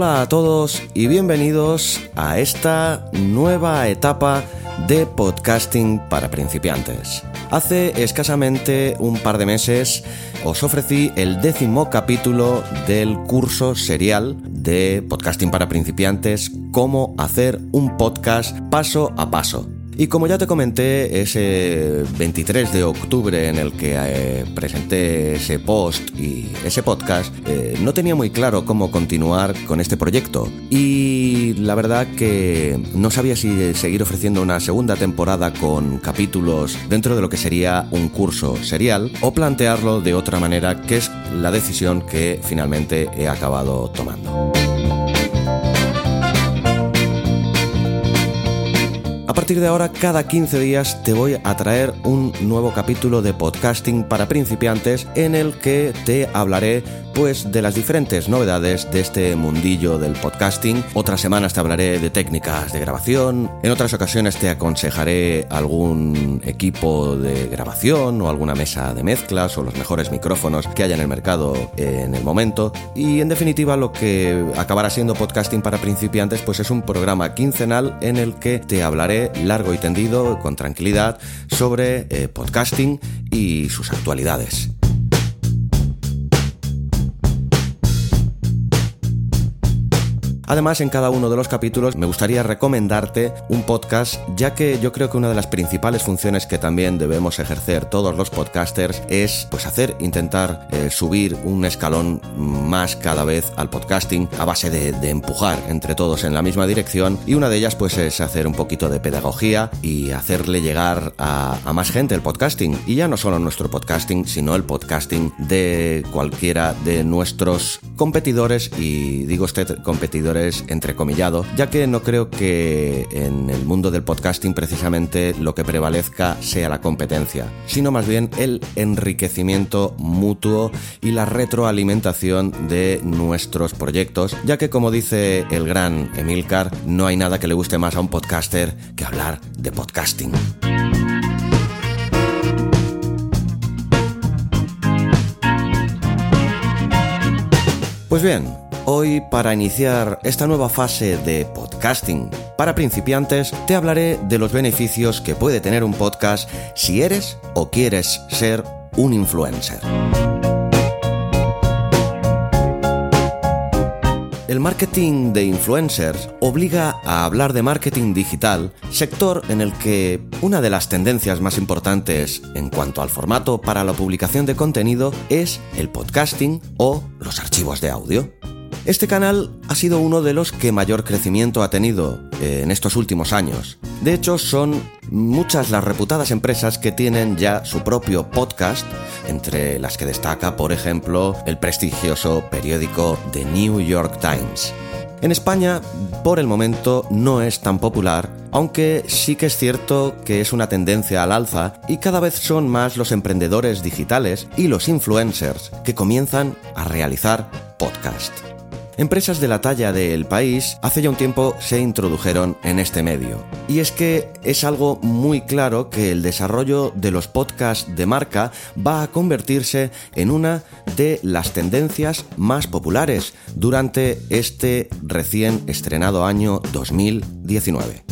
Hola a todos y bienvenidos a esta nueva etapa de podcasting para principiantes. Hace escasamente un par de meses os ofrecí el décimo capítulo del curso serial de podcasting para principiantes, cómo hacer un podcast paso a paso. Y como ya te comenté, ese 23 de octubre en el que eh, presenté ese post y ese podcast, eh, no tenía muy claro cómo continuar con este proyecto. Y la verdad que no sabía si seguir ofreciendo una segunda temporada con capítulos dentro de lo que sería un curso serial o plantearlo de otra manera, que es la decisión que finalmente he acabado tomando. Partir de ahora, cada 15 días te voy a traer un nuevo capítulo de podcasting para principiantes en el que te hablaré pues de las diferentes novedades de este mundillo del podcasting. Otras semanas te hablaré de técnicas de grabación, en otras ocasiones te aconsejaré algún equipo de grabación o alguna mesa de mezclas o los mejores micrófonos que haya en el mercado en el momento. Y en definitiva lo que acabará siendo podcasting para principiantes pues es un programa quincenal en el que te hablaré largo y tendido, con tranquilidad, sobre eh, podcasting y sus actualidades. Además, en cada uno de los capítulos me gustaría recomendarte un podcast, ya que yo creo que una de las principales funciones que también debemos ejercer todos los podcasters es pues hacer, intentar eh, subir un escalón más cada vez al podcasting a base de, empujar entre todos en la misma dirección. Y una de ellas pues es hacer un poquito de pedagogía y hacerle llegar a, a más gente el podcasting. Y ya no solo nuestro podcasting sino el podcasting de cualquiera de nuestros competidores. Y digo usted competidores entrecomillado, ya que no creo que en el mundo del podcasting precisamente lo que prevalezca sea la competencia, sino más bien el enriquecimiento mutuo y la retroalimentación de nuestros proyectos, ya que como dice el gran Emilcar, no hay nada que le guste más a un podcaster que hablar de podcasting. Pues bien, Hoy, para iniciar esta nueva fase de podcasting para principiantes, te hablaré de los beneficios que puede tener un podcast si eres o quieres ser un influencer. El marketing de influencers obliga a hablar de marketing digital, sector en el que una de las tendencias más importantes en cuanto al formato para la publicación de contenido es el podcasting o los archivos de audio. Este canal ha sido uno de los que mayor crecimiento ha tenido eh, en estos últimos años. De hecho, son muchas las reputadas empresas que tienen ya su propio podcast, entre las que destaca, por ejemplo, el prestigioso periódico The New York Times. En España, por el momento, no es tan popular, aunque sí que es cierto que es una tendencia al alza y cada vez son más los emprendedores digitales y los influencers que comienzan a realizar podcast. Empresas de la talla del país hace ya un tiempo se introdujeron en este medio. Y es que es algo muy claro que el desarrollo de los podcasts de marca va a convertirse en una de las tendencias más populares durante este recién estrenado año 2019.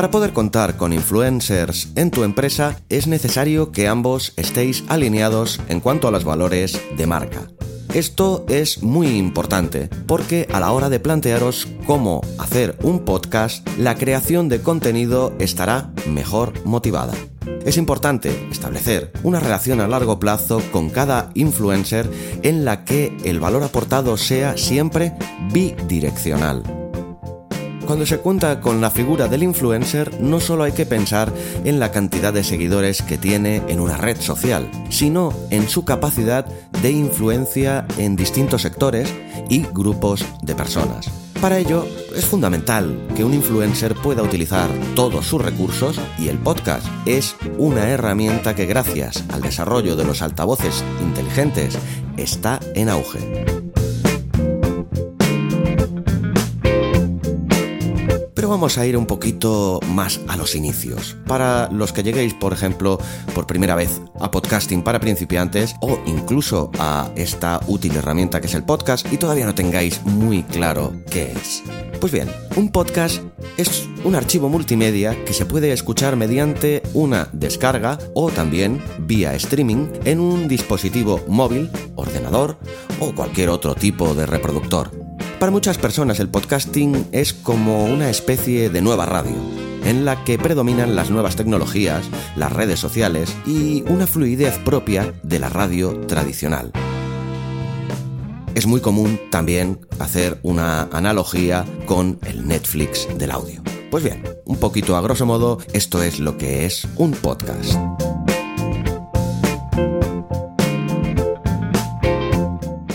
Para poder contar con influencers en tu empresa es necesario que ambos estéis alineados en cuanto a los valores de marca. Esto es muy importante porque a la hora de plantearos cómo hacer un podcast, la creación de contenido estará mejor motivada. Es importante establecer una relación a largo plazo con cada influencer en la que el valor aportado sea siempre bidireccional Cuando se cuenta con la figura del influencer, no solo hay que pensar en la cantidad de seguidores que tiene en una red social, sino en su capacidad de influencia en distintos sectores y grupos de personas. Para ello, es fundamental que un influencer pueda utilizar todos sus recursos y el podcast es una herramienta que gracias al desarrollo de los altavoces inteligentes está en auge. Vamos a ir un poquito más a los inicios. Para los que lleguéis, por ejemplo, por primera vez a podcasting para principiantes o incluso a esta útil herramienta que es el podcast y todavía no tengáis muy claro qué es. Pues bien, un podcast es un archivo multimedia que se puede escuchar mediante una descarga o también vía streaming en un dispositivo móvil, ordenador o cualquier otro tipo de reproductor. Para muchas personas el podcasting es como una especie de nueva radio, en la que predominan las nuevas tecnologías, las redes sociales y una fluidez propia de la radio tradicional. Es muy común también hacer una analogía con el Netflix del audio. Pues bien, un poquito a grosso modo, esto es lo que es un podcast.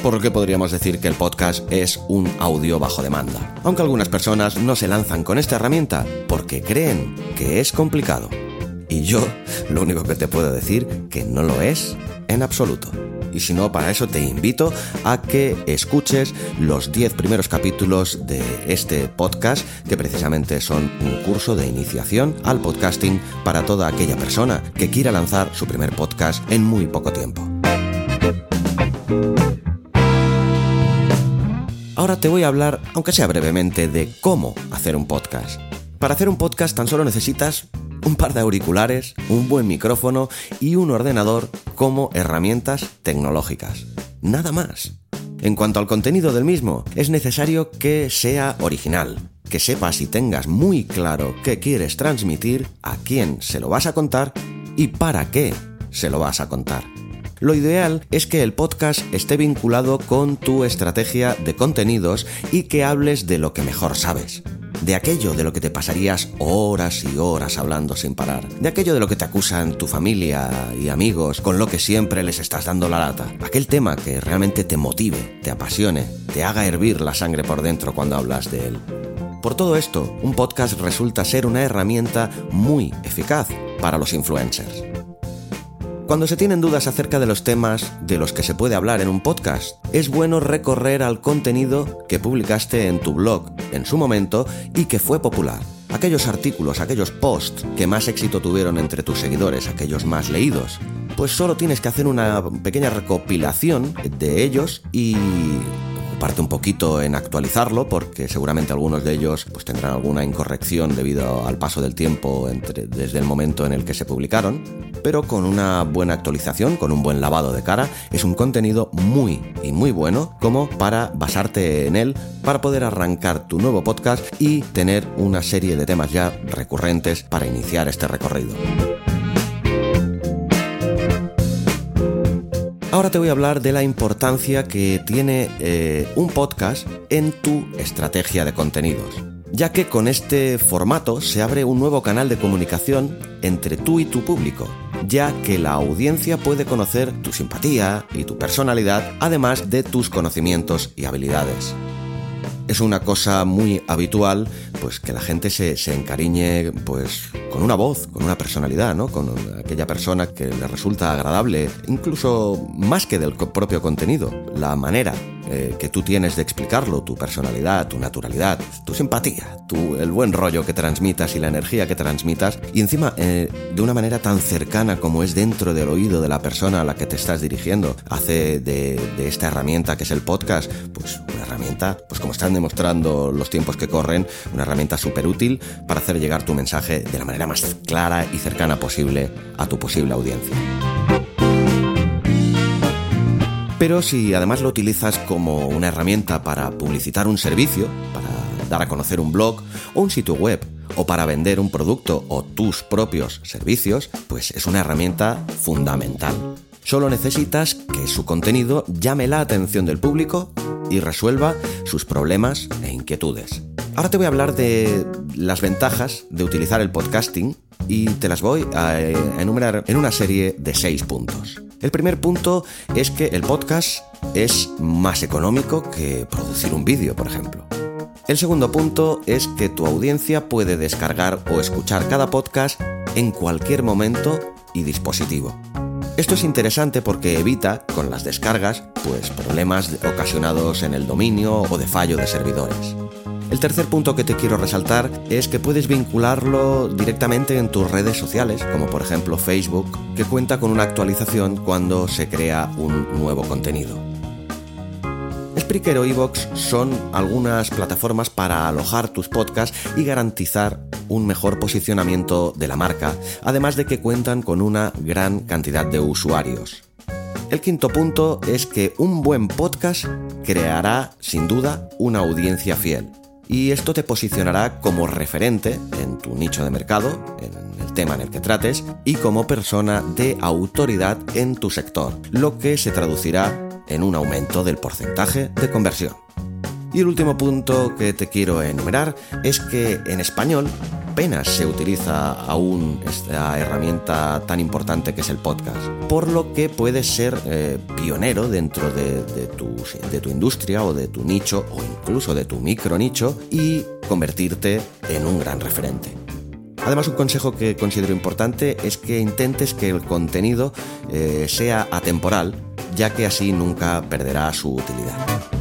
Por lo que podríamos decir que el podcast es un audio bajo demanda. Aunque algunas personas no se lanzan con esta herramienta porque creen que es complicado. Y yo lo único que te puedo decir que no lo es en absoluto. Y si no, para eso te invito a que escuches los 10 primeros capítulos de este podcast, que precisamente son un curso de iniciación al podcasting para toda aquella persona que quiera lanzar su primer podcast en muy poco tiempo. Ahora te voy a hablar, aunque sea brevemente, de cómo hacer un podcast. Para hacer un podcast tan solo necesitas un par de auriculares, un buen micrófono y un ordenador como herramientas tecnológicas. Nada más. En cuanto al contenido del mismo, es necesario que sea original, que sepas y tengas muy claro qué quieres transmitir, a quién se lo vas a contar y para qué se lo vas a contar. Lo ideal es que el podcast esté vinculado con tu estrategia de contenidos y que hables de lo que mejor sabes. De aquello de lo que te pasarías horas y horas hablando sin parar. De aquello de lo que te acusan tu familia y amigos, con lo que siempre les estás dando la lata. Aquel tema que realmente te motive, te apasione, te haga hervir la sangre por dentro cuando hablas de él. Por todo esto, un podcast resulta ser una herramienta muy eficaz para los influencers. Cuando se tienen dudas acerca de los temas de los que se puede hablar en un podcast, es bueno recorrer al contenido que publicaste en tu blog en su momento y que fue popular. Aquellos artículos, aquellos posts que más éxito tuvieron entre tus seguidores, aquellos más leídos. Pues solo tienes que hacer una pequeña recopilación de ellos y parte un poquito en actualizarlo porque seguramente algunos de ellos pues tendrán alguna incorrección debido al paso del tiempo entre, desde el momento en el que se publicaron, pero con una buena actualización, con un buen lavado de cara, es un contenido muy y muy bueno como para basarte en él para poder arrancar tu nuevo podcast y tener una serie de temas ya recurrentes para iniciar este recorrido. Ahora te voy a hablar de la importancia que tiene eh, un podcast en tu estrategia de contenidos, ya que con este formato se abre un nuevo canal de comunicación entre tú y tu público, ya que la audiencia puede conocer tu simpatía y tu personalidad, además de tus conocimientos y habilidades. Es una cosa muy habitual pues que la gente se, se, encariñe pues con una voz, con una personalidad, ¿no? Con aquella persona que le resulta agradable, incluso más que del propio contenido, la manera eh, que tú tienes de explicarlo, tu personalidad, tu naturalidad, tu simpatía, tu, el buen rollo que transmitas y la energía que transmitas, y encima eh, de una manera tan cercana como es dentro del oído de la persona a la que te estás dirigiendo, hace de, esta herramienta que es el podcast, pues una herramienta, pues como están demostrando los tiempos que corren, una herramienta súper útil para hacer llegar tu mensaje de la manera más clara y cercana posible a tu posible audiencia. Pero si además lo utilizas como una herramienta para publicitar un servicio, para dar a conocer un blog o un sitio web, o para vender un producto o tus propios servicios, pues es una herramienta fundamental. Solo necesitas que su contenido llame la atención del público y resuelva sus problemas e inquietudes. Ahora te voy a hablar de las ventajas de utilizar el podcasting y te las voy a eh, enumerar en una serie de seis puntos. El primer punto es que el podcast es más económico que producir un vídeo, por ejemplo. El segundo punto es que tu audiencia puede descargar o escuchar cada podcast en cualquier momento y dispositivo. Esto es interesante porque evita, con las descargas, pues problemas ocasionados en el dominio o de fallo de servidores. El tercer punto que te quiero resaltar es que puedes vincularlo directamente en tus redes sociales, como por ejemplo Facebook, que cuenta con una actualización cuando se crea un nuevo contenido. Spreaker o Evox son algunas plataformas para alojar tus podcasts y garantizar un mejor posicionamiento de la marca, además de que cuentan con una gran cantidad de usuarios. El quinto punto es que un buen podcast creará sin duda una audiencia fiel y esto te posicionará como referente en tu nicho de mercado, en el tema en el que trates, y como persona de autoridad en tu sector, lo que se traducirá en un aumento del porcentaje de conversión. Y el último punto que te quiero enumerar es que en español apenas se utiliza aún esta herramienta tan importante que es el podcast, por lo que puedes ser eh, pionero dentro de, tu, de tu industria o de tu nicho o incluso de tu micro nicho y convertirte en un gran referente. Además, un consejo que considero importante es que intentes que el contenido eh, sea atemporal, ya que así nunca perderá su utilidad.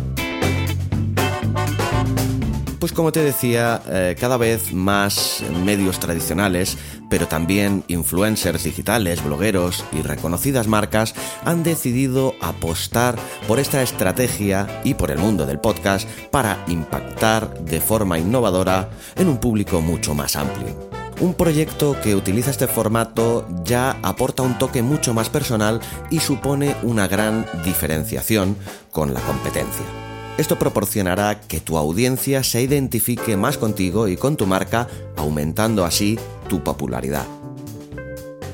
Pues como te decía, eh, cada vez más medios tradicionales, pero también influencers digitales, blogueros y reconocidas marcas han decidido apostar por esta estrategia y por el mundo del podcast para impactar de forma innovadora en un público mucho más amplio. Un proyecto que utiliza este formato ya aporta un toque mucho más personal y supone una gran diferenciación con la competencia. Esto proporcionará que tu audiencia se identifique más contigo y con tu marca, aumentando así tu popularidad.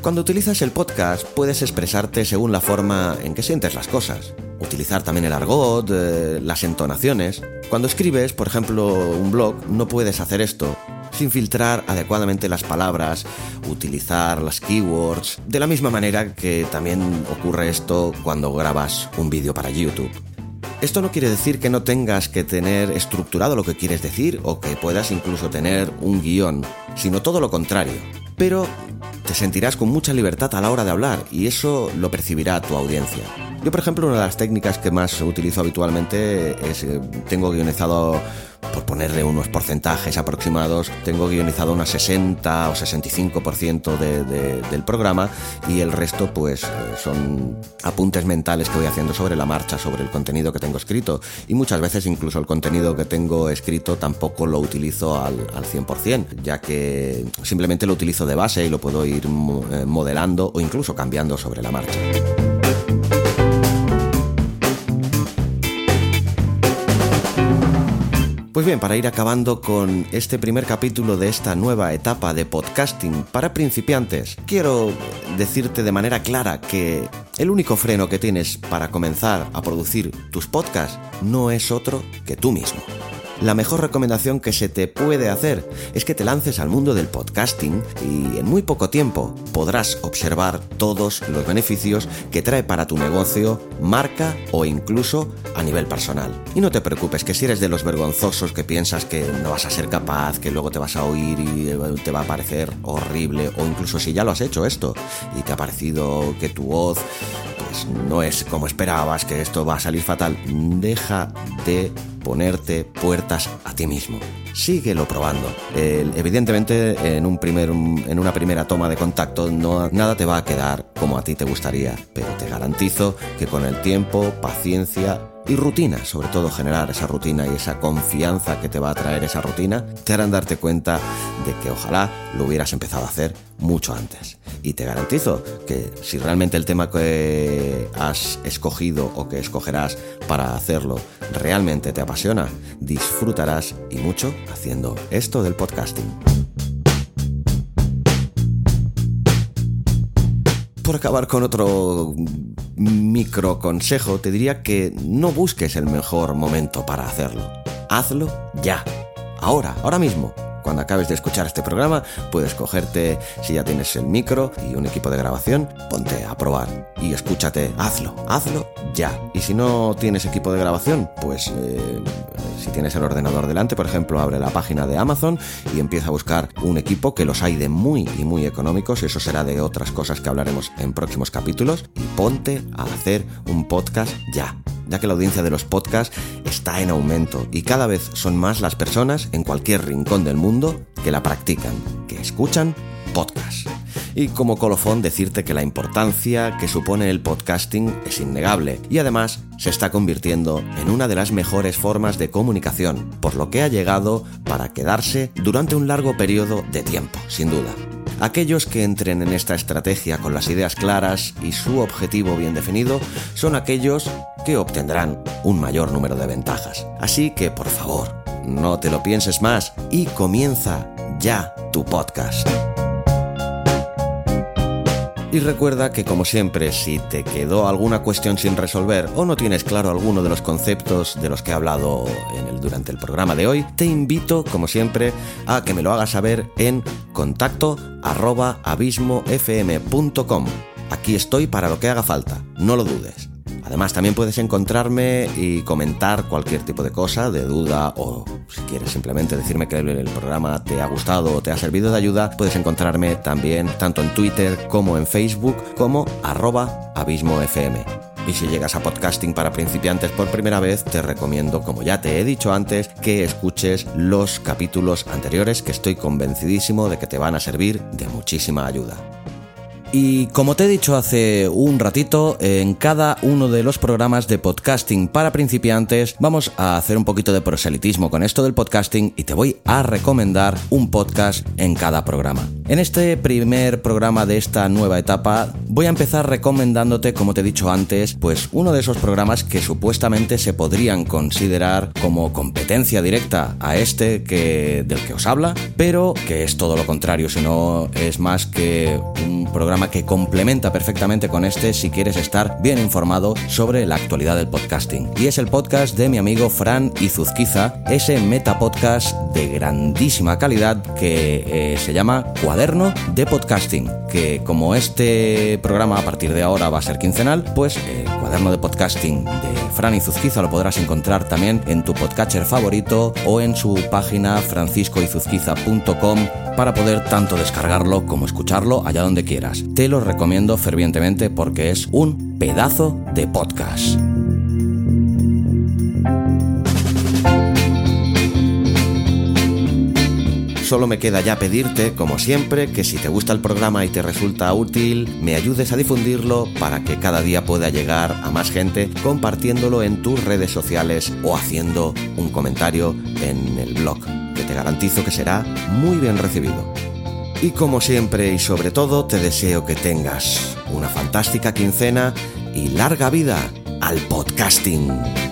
Cuando utilizas el podcast puedes expresarte según la forma en que sientes las cosas, utilizar también el argot, eh, las entonaciones. Cuando escribes, por ejemplo, un blog, no puedes hacer esto sin filtrar adecuadamente las palabras, utilizar las keywords, de la misma manera que también ocurre esto cuando grabas un vídeo para YouTube. Esto no quiere decir que no tengas que tener estructurado lo que quieres decir o que puedas incluso tener un guion, sino todo lo contrario. Pero te sentirás con mucha libertad a la hora de hablar y eso lo percibirá tu audiencia. Yo, por ejemplo, una de las técnicas que más utilizo habitualmente es, eh, tengo guionizado por ponerle unos porcentajes aproximados, tengo guionizado unas 60 o 65% del programa y el resto pues son apuntes mentales que voy haciendo sobre la marcha, sobre el contenido que tengo escrito y muchas veces incluso el contenido que tengo escrito tampoco lo utilizo al, al 100%, ya que simplemente lo utilizo de base y lo puedo ir eh, modelando o incluso cambiando sobre la marcha. Pues bien, para ir acabando con este primer capítulo de esta nueva etapa de podcasting para principiantes, quiero decirte de manera clara que el único freno que tienes para comenzar a producir tus podcasts no es otro que tú mismo la mejor recomendación que se te puede hacer es que te lances al mundo del podcasting y en muy poco tiempo podrás observar todos los beneficios que trae para tu negocio, marca o incluso a nivel personal. Y no te preocupes que si eres de los vergonzosos que piensas que no vas a ser capaz, que luego te vas a oír y te va a parecer horrible o incluso si ya lo has hecho esto y te ha parecido que tu voz no es como esperabas, que esto va a salir fatal, deja de ponerte puertas a ti mismo. Síguelo probando. evidentemente, en, un primer, en una primera toma de contacto, no, nada te va a quedar como a ti te gustaría, pero te garantizo que con el tiempo, paciencia y rutina, sobre todo generar esa rutina y esa confianza que te va a traer esa rutina, te harán darte cuenta de que ojalá lo hubieras empezado a hacer mucho antes. Y te garantizo que si realmente el tema que has escogido o que escogerás para hacerlo realmente te apasiona, disfrutarás y mucho haciendo esto del podcasting. Por acabar con otro micro consejo, te diría que no busques el mejor momento para hacerlo. Hazlo ya ahora, ahora mismo cuando acabes de escuchar este programa, puedes cogerte, si ya tienes el micro y un equipo de grabación, ponte a probar y escúchate, hazlo, hazlo ya. Y si no tienes equipo de grabación, pues eh, si tienes el ordenador delante, por ejemplo, abre la página de Amazon y empieza a buscar un equipo que los hay de muy y muy económicos, eso será de otras cosas que hablaremos en próximos capítulos, y ponte a hacer un podcast ya ya que la audiencia de los podcasts está en aumento y cada vez son más las personas en cualquier rincón del mundo que la practican, que escuchan podcasts. Y como colofón decirte que la importancia que supone el podcasting es innegable y además se está convirtiendo en una de las mejores formas de comunicación, por lo que ha llegado para quedarse durante un largo periodo de tiempo, sin duda. Aquellos que entren en esta estrategia con las ideas claras y su objetivo bien definido son aquellos que obtendrán un mayor número de ventajas. Así que, por favor, no te lo pienses más y comienza ya tu podcast. Y recuerda que como siempre, si te quedó alguna cuestión sin resolver o no tienes claro alguno de los conceptos de los que he hablado en el, durante el programa de hoy, te invito, como siempre, a que me lo hagas saber en contacto arroba abismofm.com. Aquí estoy para lo que haga falta, no lo dudes. Además, también puedes encontrarme y comentar cualquier tipo de cosa, de duda o si quieres simplemente decirme que el programa te ha gustado o te ha servido de ayuda, puedes encontrarme también tanto en Twitter como en Facebook como arroba abismofm. Y si llegas a podcasting para principiantes por primera vez, te recomiendo, como ya te he dicho antes, que escuches los capítulos anteriores que estoy convencidísimo de que te van a servir de muchísima ayuda. Y como te he dicho hace un ratito, en cada uno de los programas de podcasting para principiantes vamos a hacer un poquito de proselitismo con esto del podcasting y te voy a recomendar un podcast en cada programa. En este primer programa de esta nueva etapa voy a empezar recomendándote, como te he dicho antes, pues uno de esos programas que supuestamente se podrían considerar como competencia directa a este que del que os habla, pero que es todo lo contrario, sino es más que un que complementa perfectamente con este si quieres estar bien informado sobre la actualidad del podcasting. Y es el podcast de mi amigo Fran Izuzquiza, ese metapodcast de grandísima calidad que eh, se llama Cuaderno de Podcasting, que como este programa a partir de ahora va a ser quincenal, pues el cuaderno de podcasting de Fran Izuzquiza lo podrás encontrar también en tu podcatcher favorito o en su página franciscoizuzquiza.com para poder tanto descargarlo como escucharlo allá donde quieras. Te lo recomiendo fervientemente porque es un pedazo de podcast. solo me queda ya pedirte, como siempre, que si te gusta el programa y te resulta útil, me ayudes a difundirlo para que cada día pueda llegar a más gente compartiéndolo en tus redes sociales o haciendo un comentario en el blog, que te garantizo que será muy bien recibido. Y como siempre y sobre todo, te deseo que tengas una fantástica quincena y larga vida al podcasting.